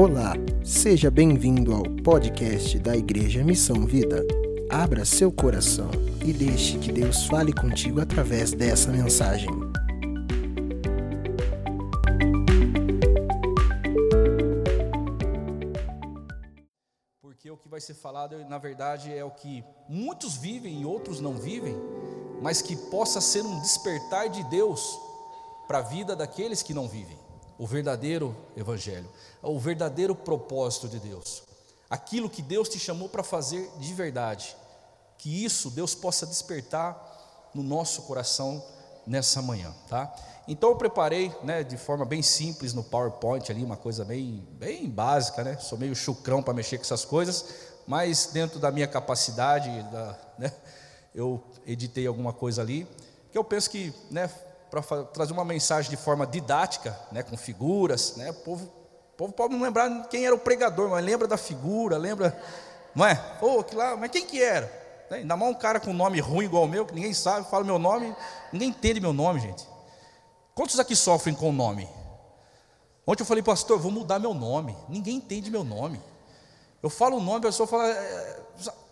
Olá, seja bem-vindo ao podcast da Igreja Missão Vida. Abra seu coração e deixe que Deus fale contigo através dessa mensagem. Porque o que vai ser falado, na verdade, é o que muitos vivem e outros não vivem, mas que possa ser um despertar de Deus para a vida daqueles que não vivem. O verdadeiro evangelho, o verdadeiro propósito de Deus. Aquilo que Deus te chamou para fazer de verdade. Que isso Deus possa despertar no nosso coração nessa manhã, tá? Então eu preparei, né, de forma bem simples no PowerPoint ali, uma coisa bem, bem básica, né? Sou meio chucrão para mexer com essas coisas, mas dentro da minha capacidade, da, né, eu editei alguma coisa ali, que eu penso que, né, para trazer uma mensagem de forma didática, né, com figuras, né, o povo, o povo pode não lembrar quem era o pregador, mas lembra da figura, lembra, não é? Pô, que lá, mas quem que era? Né, ainda mais um cara com nome ruim igual o meu, que ninguém sabe, fala meu nome, ninguém entende meu nome, gente. Quantos aqui sofrem com o nome? Ontem eu falei, pastor, vou mudar meu nome. Ninguém entende meu nome. Eu falo o nome, a pessoa fala, é,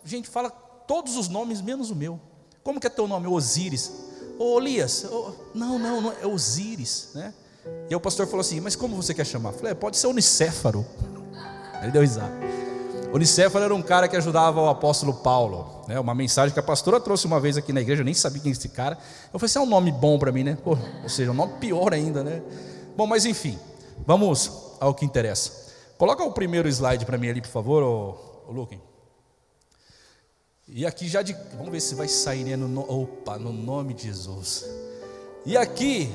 gente, fala todos os nomes menos o meu. Como que é teu nome? Osíris. Ô Elias, oh, não, não, não, é Osíris, né? E o pastor falou assim, mas como você quer chamar? Eu falei, é, pode ser Unicéfaro. Ele deu risada. Unicéfaro era um cara que ajudava o apóstolo Paulo, né? Uma mensagem que a pastora trouxe uma vez aqui na igreja, eu nem sabia quem é esse cara. Eu falei, isso é um nome bom para mim, né? Pô, ou seja, um nome pior ainda, né? Bom, mas enfim, vamos ao que interessa. Coloca o primeiro slide para mim ali, por favor, ô, ô Luquem. E aqui já de. Vamos ver se vai sair, né? No, opa, no nome de Jesus. E aqui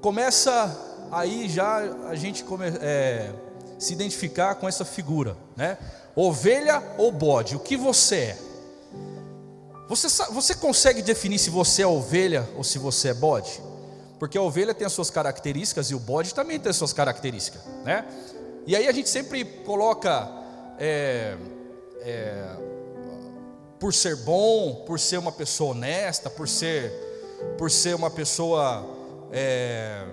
começa aí já a gente come, é, se identificar com essa figura, né? Ovelha ou bode, o que você é? Você, você consegue definir se você é ovelha ou se você é bode? Porque a ovelha tem as suas características e o bode também tem as suas características, né? E aí a gente sempre coloca é, é, por ser bom, por ser uma pessoa honesta, por ser, por ser uma pessoa é,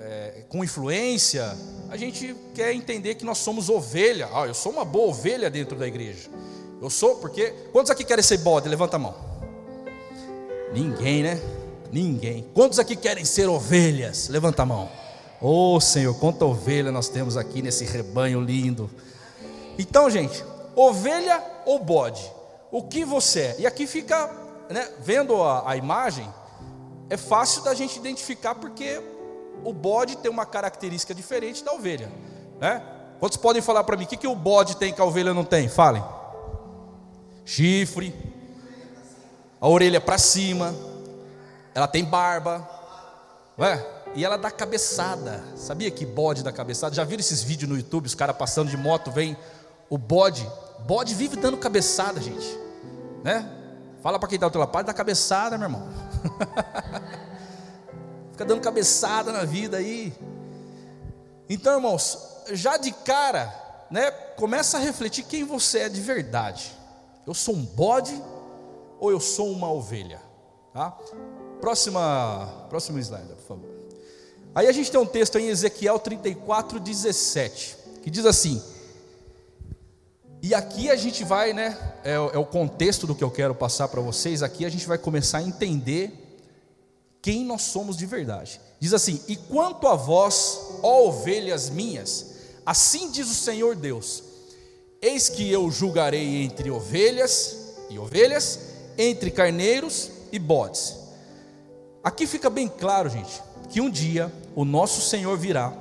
é, com influência, a gente quer entender que nós somos ovelha. Ah, eu sou uma boa ovelha dentro da igreja. Eu sou, porque. Quantos aqui querem ser bode? Levanta a mão. Ninguém, né? Ninguém. Quantos aqui querem ser ovelhas? Levanta a mão. Oh Senhor, quanta ovelha nós temos aqui nesse rebanho lindo. Então, gente, ovelha ou bode? O que você é. E aqui fica, né, vendo a, a imagem, é fácil da gente identificar porque o bode tem uma característica diferente da ovelha. Né? Quantos podem falar para mim o que, que o bode tem que a ovelha não tem? Falem. Chifre, a orelha para cima, ela tem barba, é? e ela dá cabeçada. Sabia que bode dá cabeçada? Já viram esses vídeos no YouTube, os caras passando de moto, vem o bode Bode vive dando cabeçada, gente. Né? Fala para quem está do teu lado, dá cabeçada, meu irmão. Fica dando cabeçada na vida aí. Então, irmãos, já de cara, né, começa a refletir quem você é de verdade. Eu sou um bode ou eu sou uma ovelha? Tá? Próxima, próximo slide, por favor. Aí a gente tem um texto em Ezequiel 34, 17, que diz assim: e aqui a gente vai, né? É, é o contexto do que eu quero passar para vocês. Aqui a gente vai começar a entender quem nós somos de verdade. Diz assim: E quanto a vós, ó ovelhas minhas, assim diz o Senhor Deus: Eis que eu julgarei entre ovelhas e ovelhas, entre carneiros e bodes. Aqui fica bem claro, gente, que um dia o nosso Senhor virá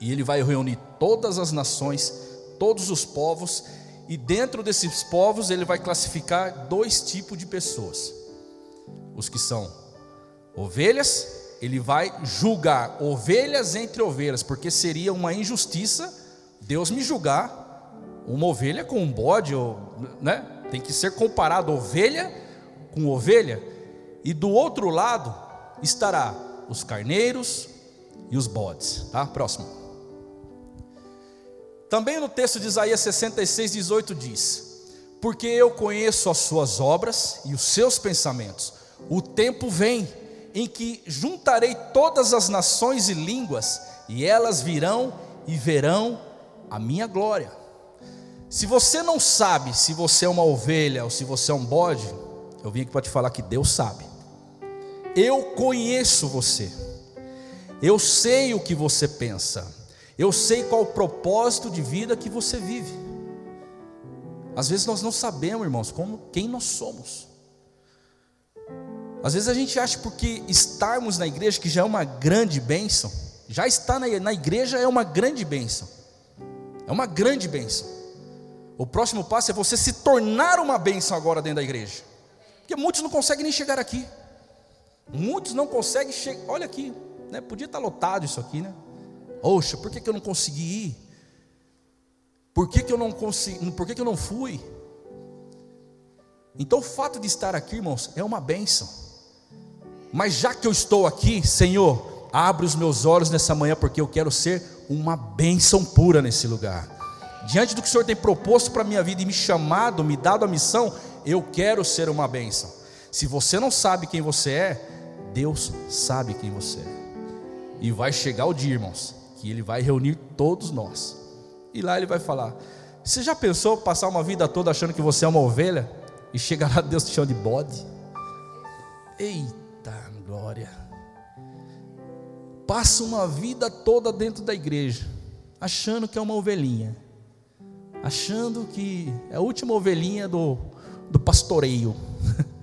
e ele vai reunir todas as nações todos os povos, e dentro desses povos ele vai classificar dois tipos de pessoas: os que são ovelhas, ele vai julgar ovelhas entre ovelhas, porque seria uma injustiça Deus me julgar uma ovelha com um bode, né? Tem que ser comparado ovelha com ovelha. E do outro lado estará os carneiros e os bodes, tá? Próximo. Também no texto de Isaías 66, 18 diz: Porque eu conheço as suas obras e os seus pensamentos, o tempo vem em que juntarei todas as nações e línguas, e elas virão e verão a minha glória. Se você não sabe se você é uma ovelha ou se você é um bode, eu vim aqui para te falar que Deus sabe. Eu conheço você. Eu sei o que você pensa. Eu sei qual o propósito de vida que você vive. Às vezes nós não sabemos, irmãos, como quem nós somos. Às vezes a gente acha porque estarmos na igreja que já é uma grande bênção, já estar na, igreja é uma grande bênção. É uma grande bênção. O próximo passo é você se tornar uma bênção agora dentro da igreja. Porque muitos não conseguem nem chegar aqui. Muitos não conseguem chegar. Olha aqui, né? Podia estar lotado isso aqui, né? Oxa, por que, que eu não consegui ir? Por que, que eu não consegui? Por que, que eu não fui? Então o fato de estar aqui, irmãos, é uma bênção. Mas já que eu estou aqui, Senhor, abre os meus olhos nessa manhã, porque eu quero ser uma bênção pura nesse lugar. Diante do que o Senhor tem proposto para a minha vida e me chamado, me dado a missão, eu quero ser uma bênção. Se você não sabe quem você é, Deus sabe quem você é. E vai chegar o dia, irmãos, que Ele vai reunir todos nós. E lá Ele vai falar: Você já pensou passar uma vida toda achando que você é uma ovelha? E chegar lá Deus te chama de bode? Eita glória! Passa uma vida toda dentro da igreja, achando que é uma ovelhinha, achando que é a última ovelhinha do, do pastoreio.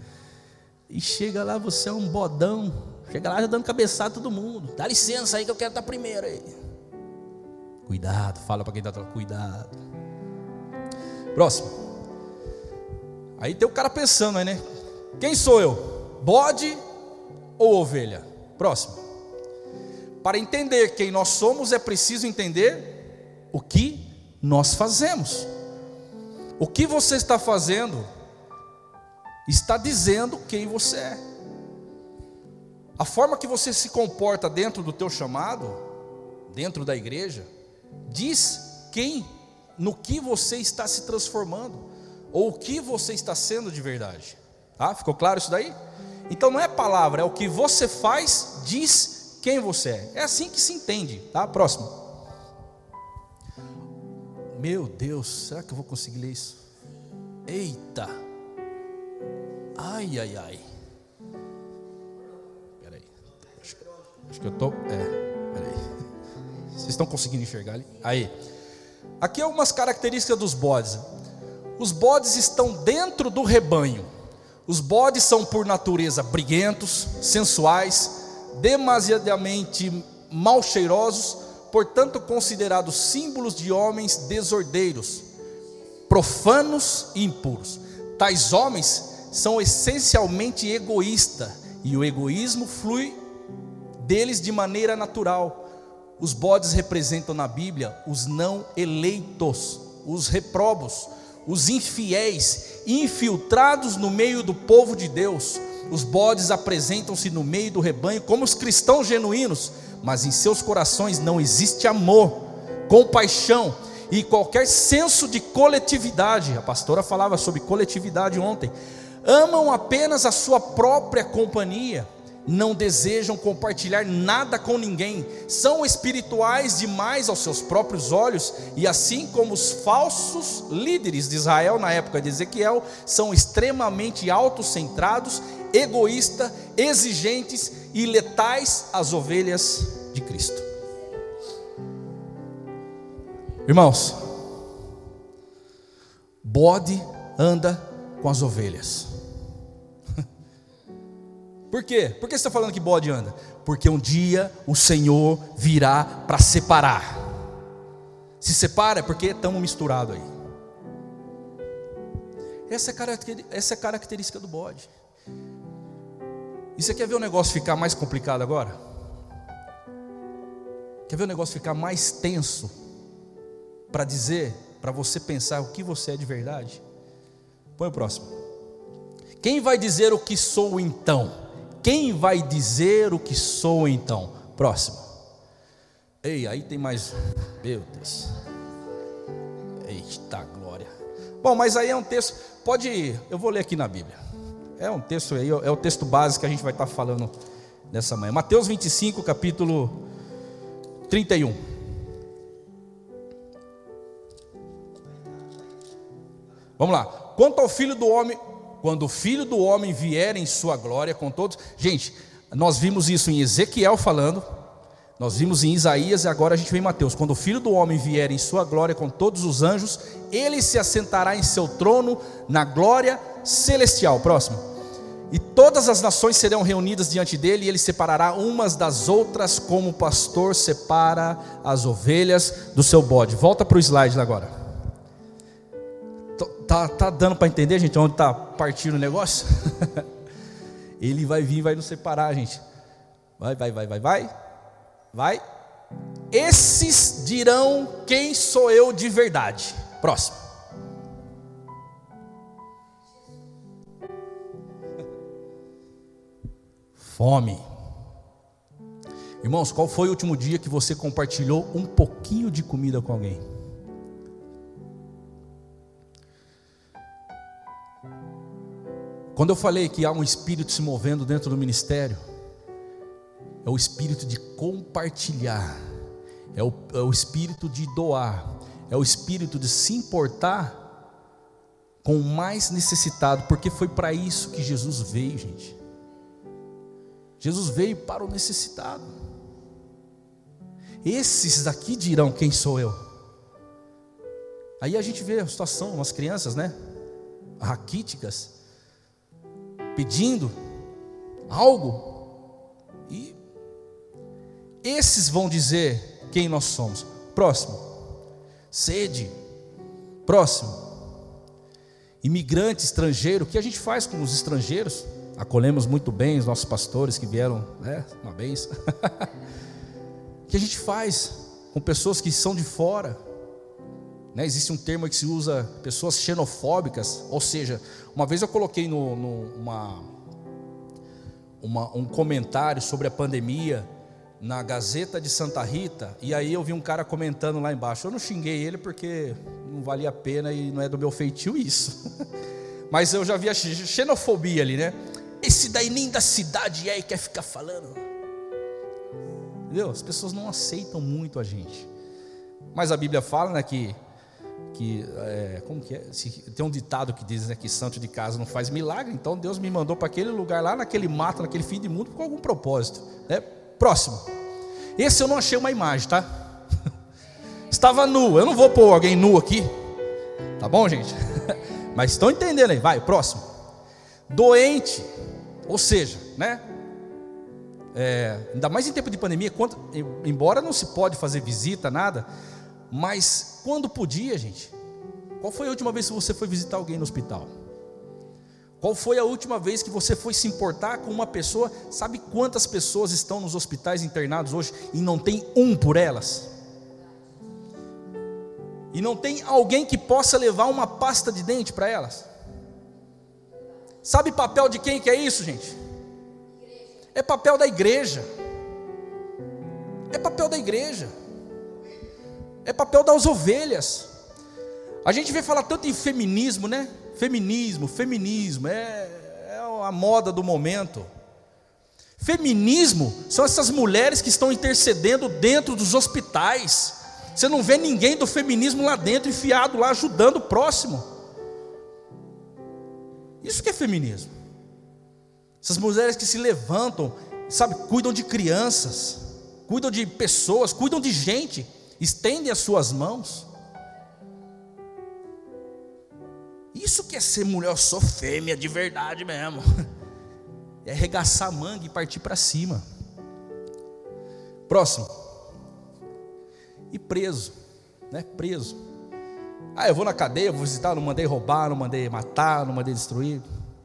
e chega lá, você é um bodão, chega lá já dando cabeçada a todo mundo. Dá licença aí que eu quero estar primeiro aí. Cuidado, fala para quem está atrás, cuidado. Próximo. Aí tem o cara pensando aí, né? Quem sou eu? Bode ou ovelha? Próximo. Para entender quem nós somos, é preciso entender o que nós fazemos. O que você está fazendo está dizendo quem você é. A forma que você se comporta dentro do teu chamado, dentro da igreja, diz quem, no que você está se transformando, ou o que você está sendo de verdade. Tá? Ficou claro isso daí? Então não é palavra, é o que você faz, diz quem você é. É assim que se entende, tá? Próximo. Meu Deus, será que eu vou conseguir ler isso? Eita! Ai, ai, ai. Peraí. Acho, acho que eu estou. É. Vocês estão conseguindo enxergar ali? Aí. Aqui algumas características dos bodes. Os bodes estão dentro do rebanho. Os bodes são, por natureza, briguentos, sensuais, demasiadamente mal cheirosos, portanto, considerados símbolos de homens desordeiros, profanos e impuros. Tais homens são essencialmente egoístas e o egoísmo flui deles de maneira natural. Os bodes representam na Bíblia os não eleitos, os reprobos, os infiéis, infiltrados no meio do povo de Deus. Os bodes apresentam-se no meio do rebanho como os cristãos genuínos, mas em seus corações não existe amor, compaixão e qualquer senso de coletividade. A pastora falava sobre coletividade ontem amam apenas a sua própria companhia, não desejam compartilhar nada com ninguém, são espirituais demais aos seus próprios olhos, e assim como os falsos líderes de Israel na época de Ezequiel, são extremamente autocentrados, egoístas, exigentes e letais às ovelhas de Cristo. Irmãos, bode anda com as ovelhas. Por quê? Por que você está falando que bode anda? Porque um dia o Senhor virá para separar. Se separa é porque estamos misturados aí. Essa é, essa é a característica do bode. E você quer ver o negócio ficar mais complicado agora? Quer ver o negócio ficar mais tenso? Para dizer, para você pensar o que você é de verdade? Põe o próximo. Quem vai dizer o que sou então? Quem vai dizer o que sou então? Próximo. Ei, aí tem mais. Meu Deus. Eita glória. Bom, mas aí é um texto. Pode. Ir. Eu vou ler aqui na Bíblia. É um texto aí, é o texto básico que a gente vai estar falando nessa manhã. Mateus 25, capítulo 31. Vamos lá. Quanto ao filho do homem, quando o filho do homem vier em sua glória com todos. Gente, nós vimos isso em Ezequiel falando, nós vimos em Isaías e agora a gente vê em Mateus. Quando o filho do homem vier em sua glória com todos os anjos, ele se assentará em seu trono na glória celestial. Próximo. E todas as nações serão reunidas diante dele, e ele separará umas das outras, como o pastor separa as ovelhas do seu bode. Volta para o slide agora. Tá, tá dando para entender, gente, onde está partindo o negócio? ele vai vir vai nos separar, gente. Vai, vai, vai, vai, vai. Vai. Esses dirão quem sou eu de verdade. Próximo. Fome. Irmãos, qual foi o último dia que você compartilhou um pouquinho de comida com alguém? Quando eu falei que há um espírito se movendo dentro do ministério, é o espírito de compartilhar, é o, é o espírito de doar, é o espírito de se importar com o mais necessitado, porque foi para isso que Jesus veio, gente. Jesus veio para o necessitado. Esses daqui dirão quem sou eu. Aí a gente vê a situação, umas crianças, né? Raquíticas, pedindo algo, e esses vão dizer quem nós somos. Próximo. Sede. Próximo. Imigrante estrangeiro. O que a gente faz com os estrangeiros? Acolhemos muito bem os nossos pastores que vieram, né? Uma vez. o que a gente faz com pessoas que são de fora? Né? Existe um termo que se usa, pessoas xenofóbicas, ou seja, uma vez eu coloquei no, no uma, uma, um comentário sobre a pandemia, na Gazeta de Santa Rita, e aí eu vi um cara comentando lá embaixo. Eu não xinguei ele porque não valia a pena e não é do meu feitio isso. Mas eu já vi a xenofobia ali, né? Esse daí nem da cidade é e quer ficar falando. Entendeu? As pessoas não aceitam muito a gente. Mas a Bíblia fala, né, que que é, como que é? Se, tem um ditado que diz né, que santo de casa não faz milagre, então Deus me mandou para aquele lugar lá, naquele mato, naquele fim de mundo, com algum propósito. Né? Próximo. Esse eu não achei uma imagem, tá? Estava nu. Eu não vou pôr alguém nu aqui. Tá bom, gente? Mas estão entendendo aí. Vai, próximo. Doente. Ou seja, né? É, ainda mais em tempo de pandemia, quando, embora não se pode fazer visita, nada, mas quando podia, gente? Qual foi a última vez que você foi visitar alguém no hospital? Qual foi a última vez que você foi se importar com uma pessoa? Sabe quantas pessoas estão nos hospitais internados hoje e não tem um por elas? E não tem alguém que possa levar uma pasta de dente para elas? Sabe papel de quem que é isso, gente? É papel da igreja. É papel da igreja. É papel das ovelhas. A gente vê falar tanto em feminismo, né? Feminismo, feminismo, é, é a moda do momento. Feminismo são essas mulheres que estão intercedendo dentro dos hospitais. Você não vê ninguém do feminismo lá dentro, enfiado lá, ajudando o próximo. Isso que é feminismo. Essas mulheres que se levantam, sabe, cuidam de crianças, cuidam de pessoas, cuidam de gente, estendem as suas mãos. Isso que é ser mulher, eu sou fêmea de verdade mesmo. É arregaçar a manga e partir para cima. Próximo. E preso, né? Preso. Ah, eu vou na cadeia, vou visitar, não mandei roubar, não mandei matar, não mandei destruir.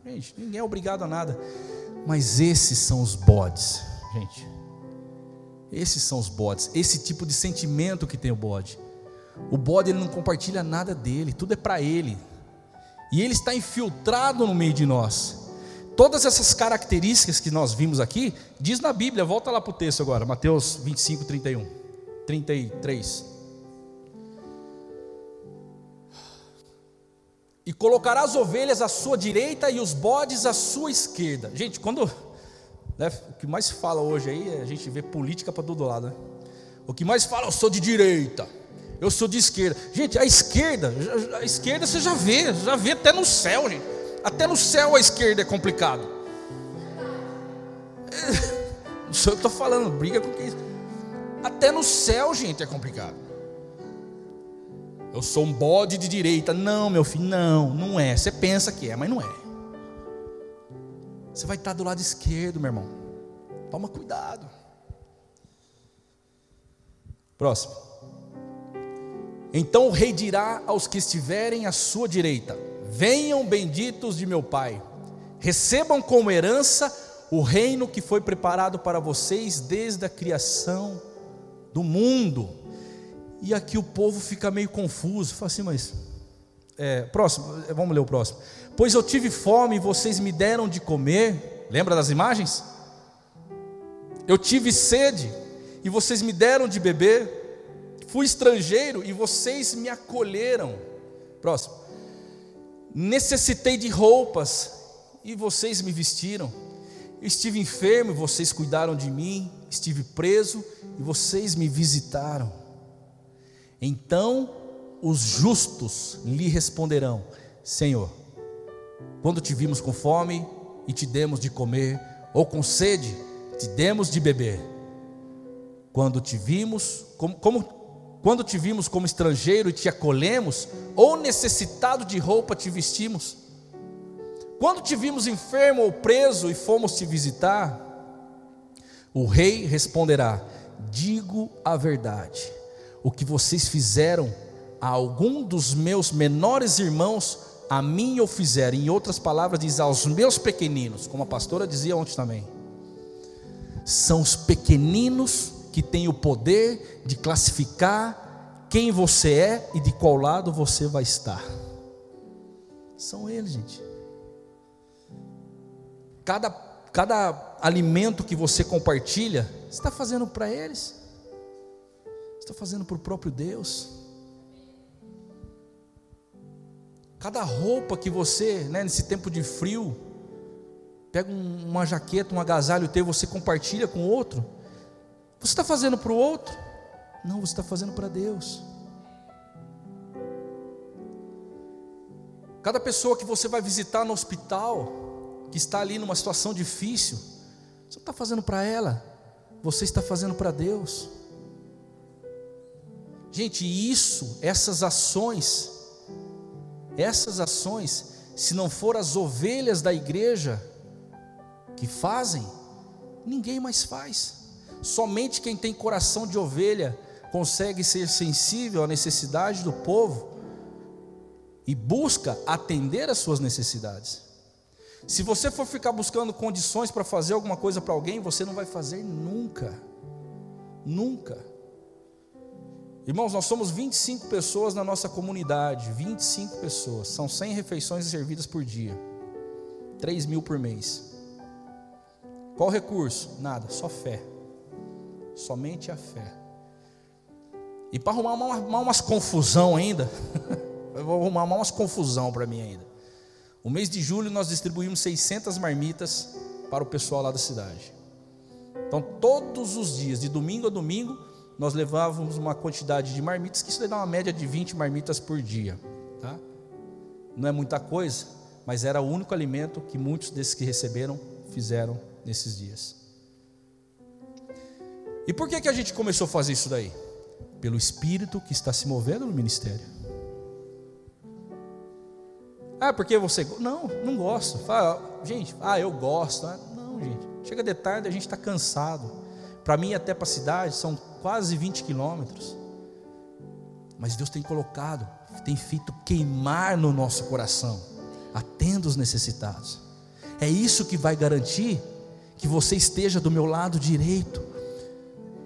Gente, ninguém é obrigado a nada. Mas esses são os bodes, gente. Esses são os bodes, esse tipo de sentimento que tem o bode. O bode ele não compartilha nada dele, tudo é para ele e ele está infiltrado no meio de nós. Todas essas características que nós vimos aqui, diz na Bíblia, volta lá para o texto agora, Mateus 25, 31, 33. E colocará as ovelhas à sua direita e os bodes à sua esquerda. Gente, quando. Né, o que mais fala hoje aí, a gente vê política para todo lado, né? O que mais fala, eu sou de direita, Eu sou de esquerda. Gente, a esquerda, a esquerda você já vê, já vê até no céu, gente. Até no céu a esquerda é complicado. Não sou eu que estou falando, briga com quem. Até no céu, gente, é complicado. Eu sou um bode de direita. Não, meu filho, não, não é. Você pensa que é, mas não é. Você vai estar do lado esquerdo, meu irmão. Toma cuidado. Próximo. Então o rei dirá aos que estiverem à sua direita: Venham benditos de meu Pai, recebam como herança o reino que foi preparado para vocês desde a criação do mundo. E aqui o povo fica meio confuso, fala assim, mas. É, próximo, vamos ler o próximo. Pois eu tive fome e vocês me deram de comer. Lembra das imagens? Eu tive sede e vocês me deram de beber. Fui estrangeiro e vocês me acolheram. Próximo. Necessitei de roupas e vocês me vestiram. Estive enfermo e vocês cuidaram de mim. Estive preso e vocês me visitaram. Então os justos lhe responderão: Senhor, quando te vimos com fome e te demos de comer, ou com sede, te demos de beber. Quando te vimos, como, como quando te vimos como estrangeiro e te acolhemos, ou necessitado de roupa te vestimos. Quando te vimos enfermo ou preso e fomos te visitar, o rei responderá: Digo a verdade, o que vocês fizeram a algum dos meus menores irmãos, a mim o fizeram. Em outras palavras, diz aos meus pequeninos, como a pastora dizia ontem também. São os pequeninos que têm o poder de classificar quem você é e de qual lado você vai estar. São eles, gente. Cada, cada alimento que você compartilha, você está fazendo para eles, você está fazendo para o próprio Deus. Cada roupa que você, né, nesse tempo de frio, pega uma jaqueta, um agasalho teu, você compartilha com outro. Você está fazendo para o outro? Não, você está fazendo para Deus. Cada pessoa que você vai visitar no hospital, que está ali numa situação difícil, você não está fazendo para ela, você está fazendo para Deus. Gente, isso, essas ações, essas ações, se não for as ovelhas da igreja que fazem, ninguém mais faz. Somente quem tem coração de ovelha consegue ser sensível à necessidade do povo e busca atender às suas necessidades. Se você for ficar buscando condições para fazer alguma coisa para alguém, você não vai fazer nunca. Nunca. Irmãos, nós somos 25 pessoas na nossa comunidade, 25 pessoas, são 100 refeições servidas por dia, 3 mil por mês. Qual recurso? Nada, só fé, somente a fé. E para arrumar, uma, uma, umas confusão ainda, eu vou arrumar umas confusão para mim ainda. O mês de julho nós distribuímos 600 marmitas para o pessoal lá da cidade. Então, todos os dias, de domingo a domingo, nós levávamos uma quantidade de marmitas, que isso dá uma média de 20 marmitas por dia. Tá? Não é muita coisa, mas era o único alimento que muitos desses que receberam fizeram nesses dias. E por que, que a gente começou a fazer isso daí? Pelo Espírito que está se movendo no ministério. Ah, porque você. Não, não gosto. Fala, gente, ah, eu gosto. Ah, não, gente. Chega de tarde, a gente está cansado. Para mim, até para a cidade, são quase 20 quilômetros. Mas Deus tem colocado, tem feito queimar no nosso coração. Atenda os necessitados. É isso que vai garantir que você esteja do meu lado direito.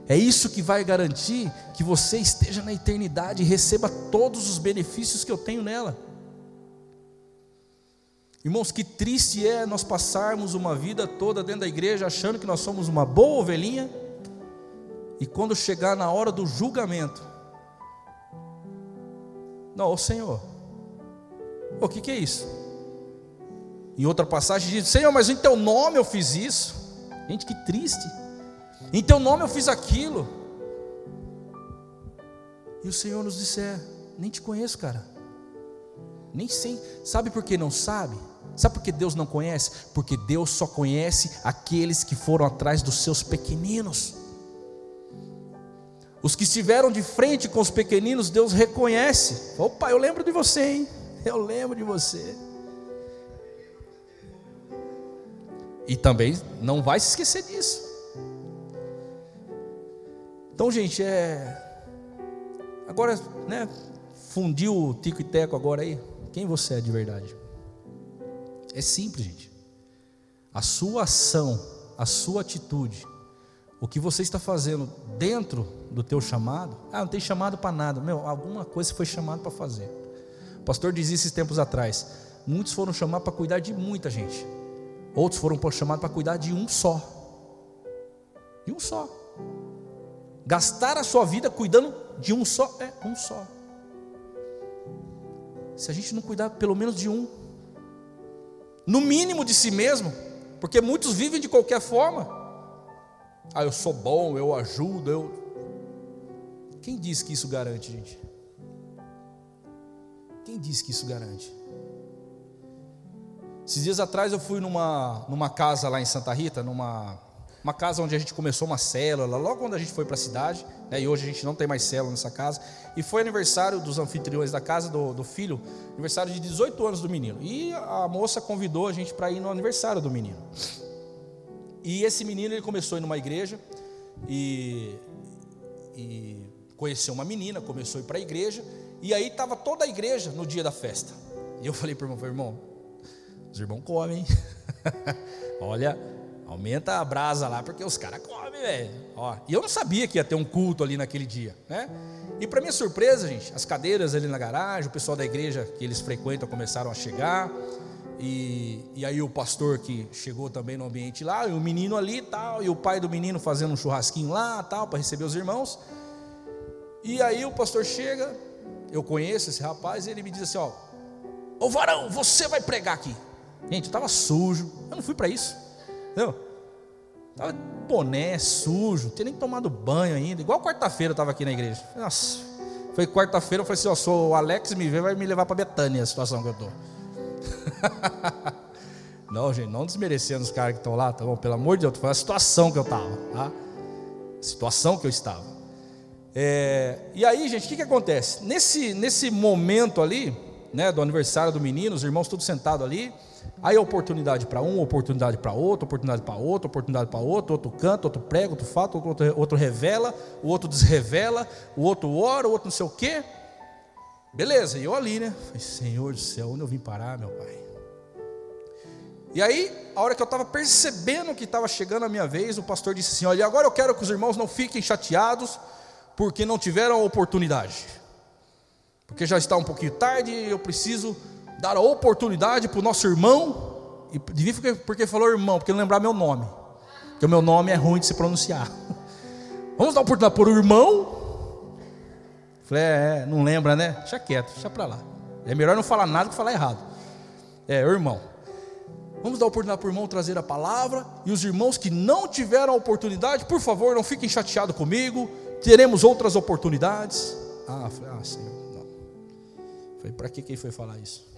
É isso que vai garantir que você esteja na eternidade e receba todos os benefícios que eu tenho nela. Irmãos, que triste é nós passarmos uma vida toda dentro da igreja achando que nós somos uma boa ovelhinha e quando chegar na hora do julgamento, não, ô Senhor, o que, que é isso? Em outra passagem diz: Senhor, mas em teu nome eu fiz isso. Gente, que triste. Em teu nome eu fiz aquilo. E o Senhor nos disser: Nem te conheço, cara. Nem sei. Sabe por que não sabe? Sabe por que Deus não conhece? Porque Deus só conhece aqueles que foram atrás dos seus pequeninos. Os que estiveram de frente com os pequeninos, Deus reconhece. Opa, eu lembro de você, hein? Eu lembro de você. E também não vai se esquecer disso. Então, gente, é. Agora, né? Fundiu o tico e teco agora aí. Quem você é de verdade? É simples, gente. A sua ação, a sua atitude, o que você está fazendo dentro do teu chamado. Ah, não tem chamado para nada. Meu, alguma coisa foi chamado para fazer. O pastor dizia esses tempos atrás. Muitos foram chamados para cuidar de muita gente. Outros foram chamados para cuidar de um só. De um só. Gastar a sua vida cuidando de um só. É, um só. Se a gente não cuidar pelo menos de um, no mínimo de si mesmo, porque muitos vivem de qualquer forma. Ah, eu sou bom, eu ajudo, eu. Quem diz que isso garante, gente? Quem diz que isso garante? Esses dias atrás eu fui numa, numa casa lá em Santa Rita, numa uma casa onde a gente começou uma célula, logo quando a gente foi para a cidade, né, e hoje a gente não tem mais célula nessa casa, e foi aniversário dos anfitriões da casa, do, do filho, aniversário de 18 anos do menino, e a moça convidou a gente para ir no aniversário do menino. E esse menino ele começou a ir numa igreja, e, e conheceu uma menina, começou a ir para a igreja, e aí estava toda a igreja no dia da festa. E eu falei para o irmão, irmão, os irmãos comem, olha, Aumenta a brasa lá, porque os caras comem, velho. E eu não sabia que ia ter um culto ali naquele dia, né? E para minha surpresa, gente, as cadeiras ali na garagem, o pessoal da igreja que eles frequentam começaram a chegar. E, e aí o pastor que chegou também no ambiente lá, e o menino ali e tal, e o pai do menino fazendo um churrasquinho lá tal, para receber os irmãos. E aí o pastor chega, eu conheço esse rapaz, e ele me diz assim: Ó, ô varão, você vai pregar aqui. Gente, eu estava sujo, eu não fui para isso. Entendeu? Tava boné, sujo, não tinha nem tomado banho ainda. Igual quarta-feira eu estava aqui na igreja. Nossa, foi quarta-feira, eu falei assim: ó, sou o Alex me vê, vai me levar para Betânia a situação que eu estou. não, gente, não desmerecendo os caras que estão lá, tá bom? Pelo amor de Deus, foi a situação que eu estava, tá? situação que eu estava. É, e aí, gente, o que, que acontece? Nesse, nesse momento ali, né, do aniversário do menino, os irmãos todos sentados ali. Aí oportunidade para um, oportunidade para outro, oportunidade para outro, oportunidade para outro, outro canta, outro prega, outro fala, outro, outro revela, o outro desrevela, o outro ora, o outro não sei o quê. Beleza, e eu ali, né? Falei, Senhor do céu, onde eu vim parar, meu pai? E aí, a hora que eu estava percebendo que estava chegando a minha vez, o pastor disse assim: Olha, agora eu quero que os irmãos não fiquem chateados porque não tiveram a oportunidade, porque já está um pouquinho tarde eu preciso dar a oportunidade para o nosso irmão, e devia porque falou irmão, porque não lembrar meu nome, porque o meu nome é ruim de se pronunciar. Vamos dar oportunidade para o irmão? Falei, é, é, não lembra, né? Deixa quieto, deixa para lá. É melhor não falar nada que falar errado. É, irmão. Vamos dar oportunidade para o irmão trazer a palavra. E os irmãos que não tiveram a oportunidade, por favor, não fiquem chateados comigo. Teremos outras oportunidades. Ah, falei, ah, Senhor, não. Falei, para que, que ele foi falar isso?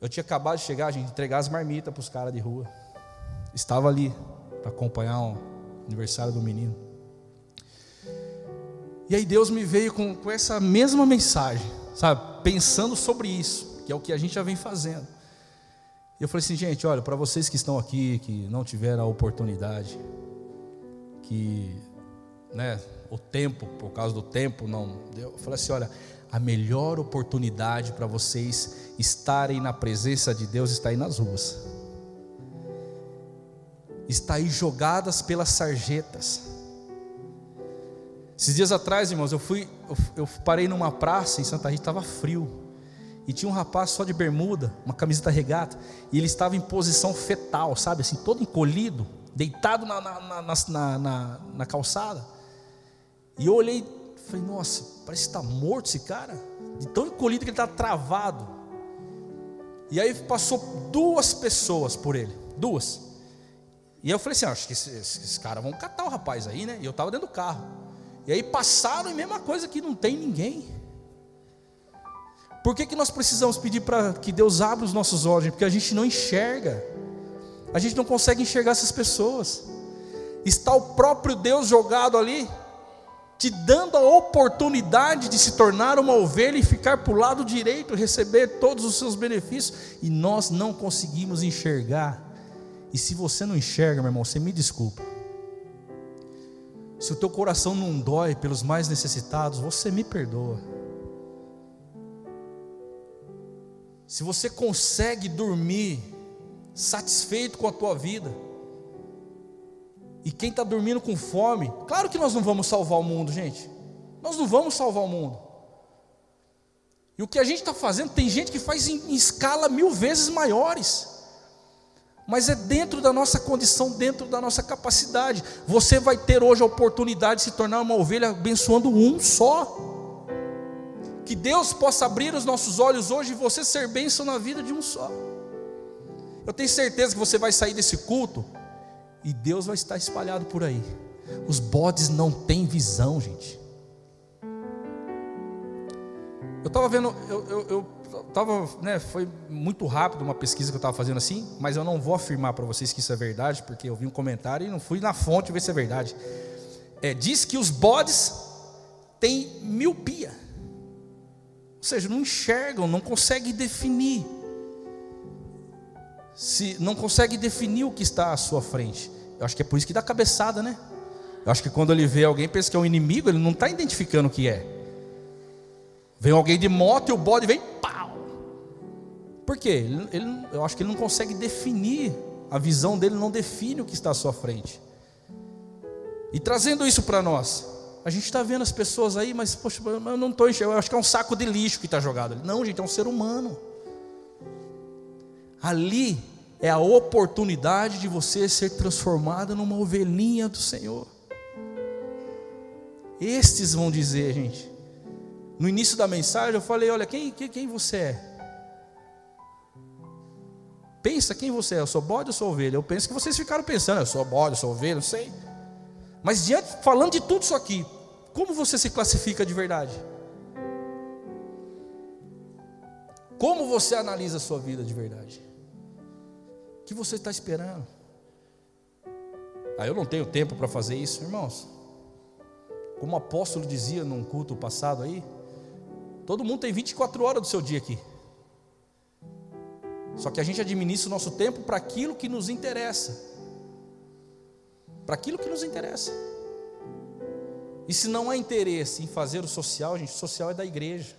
Eu tinha acabado de chegar, gente, entregar as marmitas para os caras de rua. Estava ali para acompanhar o aniversário do menino. E aí Deus me veio com, com essa mesma mensagem, sabe? Pensando sobre isso, que é o que a gente já vem fazendo. E eu falei assim, gente, olha, para vocês que estão aqui, que não tiveram a oportunidade, que, né, o tempo, por causa do tempo, não. Eu falei assim, olha, a melhor oportunidade para vocês estarem na presença de Deus está aí nas ruas. Está aí jogadas pelas sarjetas. Esses dias atrás, irmãos, eu fui, eu, eu parei numa praça em Santa Rita, estava frio. E tinha um rapaz só de bermuda, uma camiseta regata, e ele estava em posição fetal, sabe, assim, todo encolhido, deitado na, na, na, na calçada. E eu olhei Falei, nossa, parece que está morto esse cara. De tão encolhido que ele está travado. E aí passou duas pessoas por ele. Duas. E eu falei assim: ah, acho que esses, esses caras vão catar o rapaz aí, né? E eu estava dentro do carro. E aí passaram e mesma coisa que não tem ninguém. Por que, que nós precisamos pedir para que Deus abra os nossos olhos? Porque a gente não enxerga. A gente não consegue enxergar essas pessoas. Está o próprio Deus jogado ali, te dando a oportunidade de se tornar uma ovelha e ficar para o lado direito, receber todos os seus benefícios, e nós não conseguimos enxergar. E se você não enxerga, meu irmão, você me desculpa. Se o teu coração não dói pelos mais necessitados, você me perdoa. Se você consegue dormir satisfeito com a tua vida, e quem está dormindo com fome, claro que nós não vamos salvar o mundo, gente. Nós não vamos salvar o mundo. E o que a gente está fazendo, tem gente que faz em, em escala mil vezes maiores. Mas é dentro da nossa condição, dentro da nossa capacidade. Você vai ter hoje a oportunidade de se tornar uma ovelha abençoando um só. Que Deus possa abrir os nossos olhos hoje e você ser bênção na vida de um só. Eu tenho certeza que você vai sair desse culto e Deus vai estar espalhado por aí. Os bodes não têm visão, gente. Eu estava vendo, eu, eu, eu tava, né, foi muito rápido uma pesquisa que eu estava fazendo assim, mas eu não vou afirmar para vocês que isso é verdade, porque eu vi um comentário e não fui na fonte ver se é verdade. É, diz que os bodes têm miopia, ou seja, não enxergam, não conseguem definir se não consegue definir o que está à sua frente. Eu acho que é por isso que dá cabeçada, né? Eu acho que quando ele vê alguém, pensa que é um inimigo, ele não está identificando o que é. Vem alguém de moto e o bode vem, pau! Por quê? Ele, ele, eu acho que ele não consegue definir, a visão dele não define o que está à sua frente. E trazendo isso para nós, a gente está vendo as pessoas aí, mas poxa, eu não estou enxergando, eu acho que é um saco de lixo que está jogado ali. Não, gente, é um ser humano. Ali é a oportunidade de você ser transformado numa ovelhinha do Senhor. Estes vão dizer, gente. No início da mensagem eu falei: olha, quem, quem, quem você é? Pensa quem você é, eu sou bode ou sou ovelha? Eu penso que vocês ficaram pensando, eu sou bode, eu sou ovelha, não sei. Mas diante, falando de tudo isso aqui, como você se classifica de verdade? Como você analisa a sua vida de verdade? O que você está esperando? Ah, eu não tenho tempo para fazer isso, irmãos. Como o apóstolo dizia num culto passado aí, todo mundo tem 24 horas do seu dia aqui. Só que a gente administra o nosso tempo para aquilo que nos interessa. Para aquilo que nos interessa. E se não há interesse em fazer o social, gente, o social é da igreja.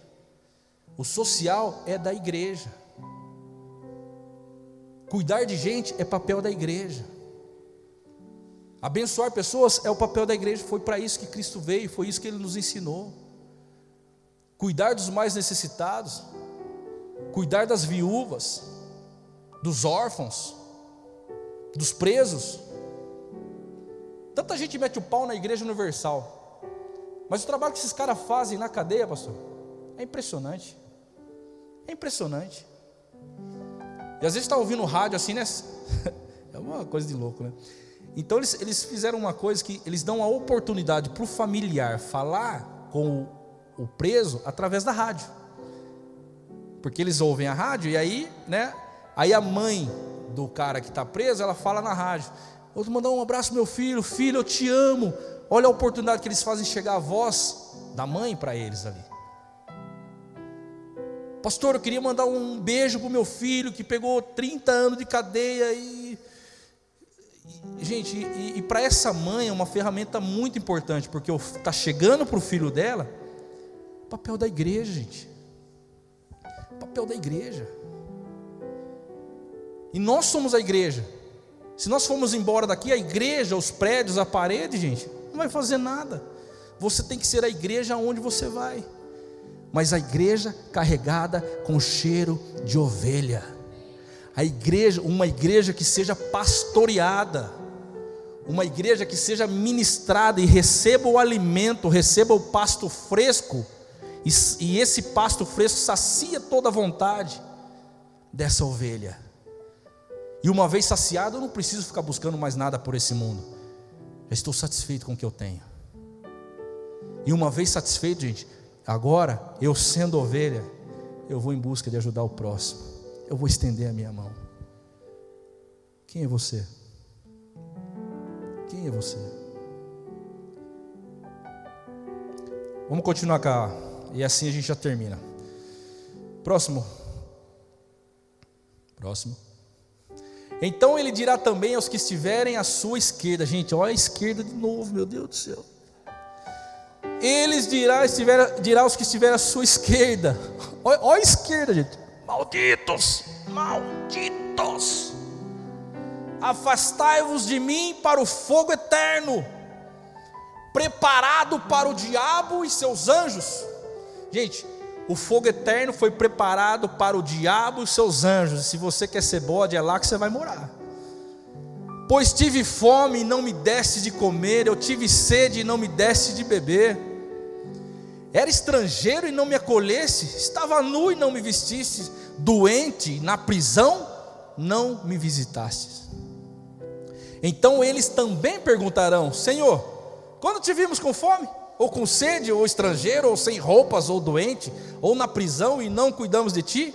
O social é da igreja. Cuidar de gente é papel da igreja. Abençoar pessoas é o papel da igreja, foi para isso que Cristo veio, foi isso que ele nos ensinou. Cuidar dos mais necessitados, cuidar das viúvas, dos órfãos, dos presos. Tanta gente mete o pau na igreja universal, mas o trabalho que esses caras fazem na cadeia, pastor, é impressionante. É impressionante. E às vezes está ouvindo rádio assim, né? É uma coisa de louco, né? Então eles, eles fizeram uma coisa que eles dão a oportunidade para o familiar falar com o, o preso através da rádio. Porque eles ouvem a rádio e aí, né? Aí a mãe do cara que está preso, ela fala na rádio: Vou mandar um abraço meu filho, filho, eu te amo. Olha a oportunidade que eles fazem chegar a voz da mãe para eles ali. Pastor, eu queria mandar um beijo para o meu filho que pegou 30 anos de cadeia e. gente, e, e para essa mãe é uma ferramenta muito importante, porque está chegando para o filho dela papel da igreja, gente. Papel da igreja. E nós somos a igreja. Se nós formos embora daqui, a igreja, os prédios, a parede, gente, não vai fazer nada. Você tem que ser a igreja aonde você vai mas a igreja carregada com cheiro de ovelha. A igreja, uma igreja que seja pastoreada, uma igreja que seja ministrada e receba o alimento, receba o pasto fresco, e, e esse pasto fresco sacia toda a vontade dessa ovelha. E uma vez saciado, eu não preciso ficar buscando mais nada por esse mundo. Já estou satisfeito com o que eu tenho. E uma vez satisfeito, gente, agora eu sendo ovelha, eu vou em busca de ajudar o próximo. Eu vou estender a minha mão. Quem é você? Quem é você? Vamos continuar cá. E assim a gente já termina. Próximo. Próximo. Então ele dirá também aos que estiverem à sua esquerda. Gente, olha a esquerda de novo, meu Deus do céu. Eles dirá, estiver, dirá aos que estiverem à sua esquerda. Olha, olha a esquerda, gente. Malditos, malditos. Afastai-vos de mim para o fogo eterno, preparado para o diabo e seus anjos. Gente, o fogo eterno foi preparado para o diabo e seus anjos. E se você quer ser bode, é lá que você vai morar. Pois tive fome e não me deste de comer, eu tive sede e não me deste de beber. Era estrangeiro e não me acolhesse, estava nu e não me vestisse, doente na prisão, não me visitastes. Então eles também perguntarão: Senhor, quando te vimos com fome? ou com sede, ou estrangeiro, ou sem roupas, ou doente, ou na prisão e não cuidamos de ti?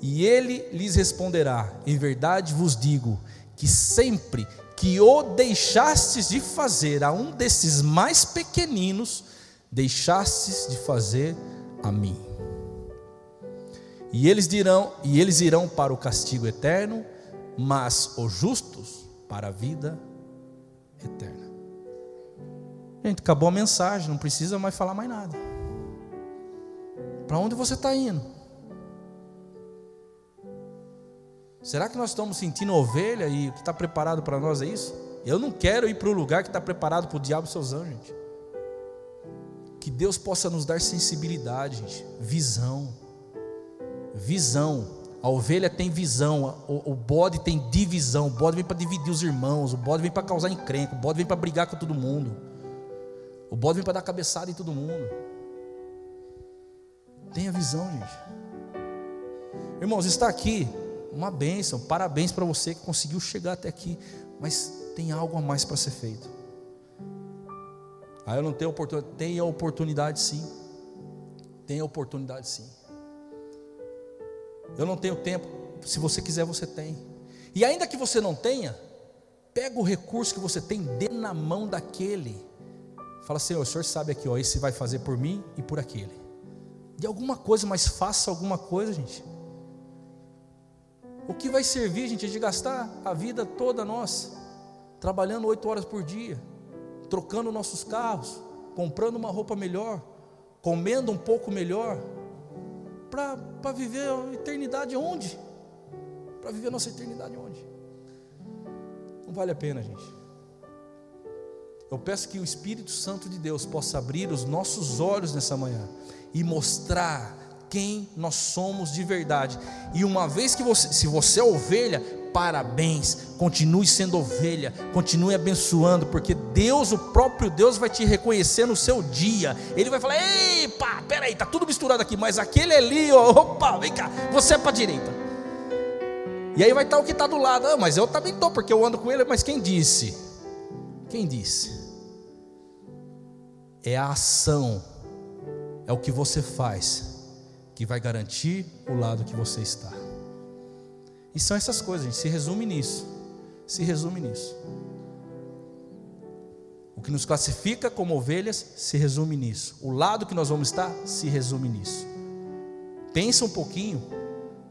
E ele lhes responderá: Em verdade vos digo que sempre que o deixastes de fazer a um desses mais pequeninos, deixastes de fazer a mim. E eles dirão, e eles irão para o castigo eterno, mas os justos para a vida eterna. Gente, acabou a mensagem, não precisa mais falar mais nada. Para onde você está indo? Será que nós estamos sentindo ovelha e o que está preparado para nós é isso? Eu não quero ir para o lugar que está preparado para o diabo e seus anjos, gente. Que Deus possa nos dar sensibilidade, visão. Visão. A ovelha tem visão, o, o bode tem divisão. O bode vem para dividir os irmãos, o bode vem para causar encrenca, o bode vem para brigar com todo mundo. O bode vem para dar cabeçada em todo mundo. Tenha visão, gente. Irmãos, está aqui uma bênção. Parabéns para você que conseguiu chegar até aqui. Mas tem algo a mais para ser feito. Ah, eu não tenho oportunidade. Tem a oportunidade sim. Tem a oportunidade sim. Eu não tenho tempo. Se você quiser, você tem. E ainda que você não tenha, pega o recurso que você tem, dê na mão daquele Fala, Senhor, o Senhor sabe aqui, ó, esse vai fazer por mim e por aquele. De alguma coisa, mas faça alguma coisa, gente. O que vai servir, gente, é de gastar a vida toda nossa, trabalhando oito horas por dia, trocando nossos carros, comprando uma roupa melhor, comendo um pouco melhor, para viver a eternidade onde? Para viver a nossa eternidade onde? Não vale a pena, gente. Eu peço que o Espírito Santo de Deus possa abrir os nossos olhos nessa manhã e mostrar quem nós somos de verdade. E uma vez que você, se você é ovelha, parabéns, continue sendo ovelha, continue abençoando, porque Deus, o próprio Deus, vai te reconhecer no seu dia. Ele vai falar: ei, pá, peraí, tá tudo misturado aqui, mas aquele ali, ó, opa, vem cá, você é para direita. E aí vai estar o que está do lado, ah, mas eu também estou, porque eu ando com ele, mas quem disse? Quem disse? É a ação, é o que você faz, que vai garantir o lado que você está. E são essas coisas, gente, se resume nisso. Se resume nisso. O que nos classifica como ovelhas se resume nisso. O lado que nós vamos estar se resume nisso. Pensa um pouquinho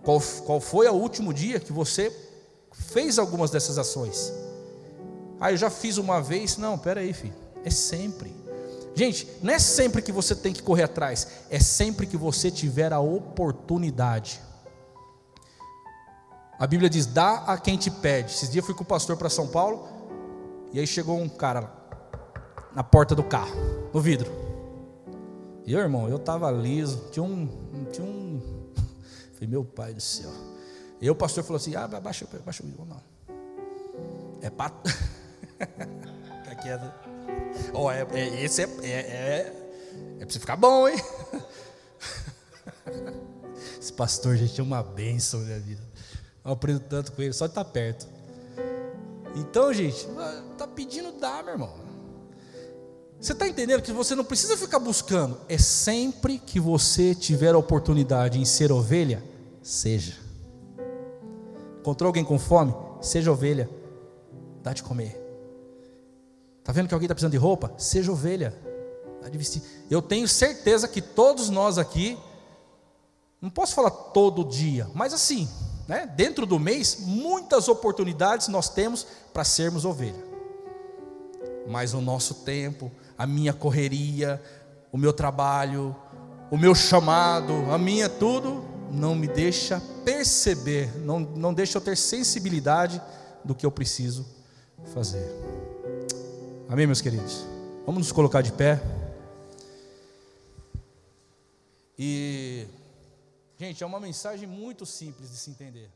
qual, qual foi o último dia que você fez algumas dessas ações. Ah, eu já fiz uma vez. Não, espera aí, filho. É sempre. Gente, não é sempre que você tem que correr atrás, é sempre que você tiver a oportunidade. A Bíblia diz: dá a quem te pede. Esses dias eu fui com o pastor para São Paulo, e aí chegou um cara na porta do carro, no vidro. E eu, irmão, eu estava liso, tinha um. Tinha um falei, meu pai do céu. E o pastor falou assim: ah, baixa, baixa o vidro. Não. É pato. Fica quieto. Oh, é, é, esse é, é, é, é pra você ficar bom, hein? Esse pastor, gente, é uma bênção na minha vida. Eu aprendo tanto com ele, só de estar perto. Então, gente, tá pedindo dar, meu irmão. Você está entendendo que você não precisa ficar buscando, é sempre que você tiver a oportunidade em ser ovelha, seja. Encontrou alguém com fome? Seja ovelha, dá de comer. Está vendo que alguém está precisando de roupa? Seja ovelha, dá de vestir. Eu tenho certeza que todos nós aqui, não posso falar todo dia, mas assim, né, dentro do mês, muitas oportunidades nós temos para sermos ovelha. Mas o nosso tempo, a minha correria, o meu trabalho, o meu chamado, a minha tudo, não me deixa perceber, não, não deixa eu ter sensibilidade do que eu preciso fazer. Amém, meus queridos? Vamos nos colocar de pé. E, gente, é uma mensagem muito simples de se entender.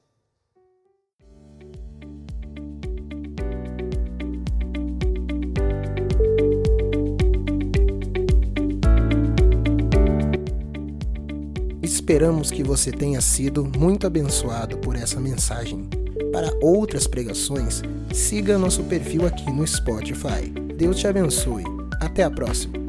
Esperamos que você tenha sido muito abençoado por essa mensagem. Para outras pregações, siga nosso perfil aqui no Spotify. Deus te abençoe. Até a próxima.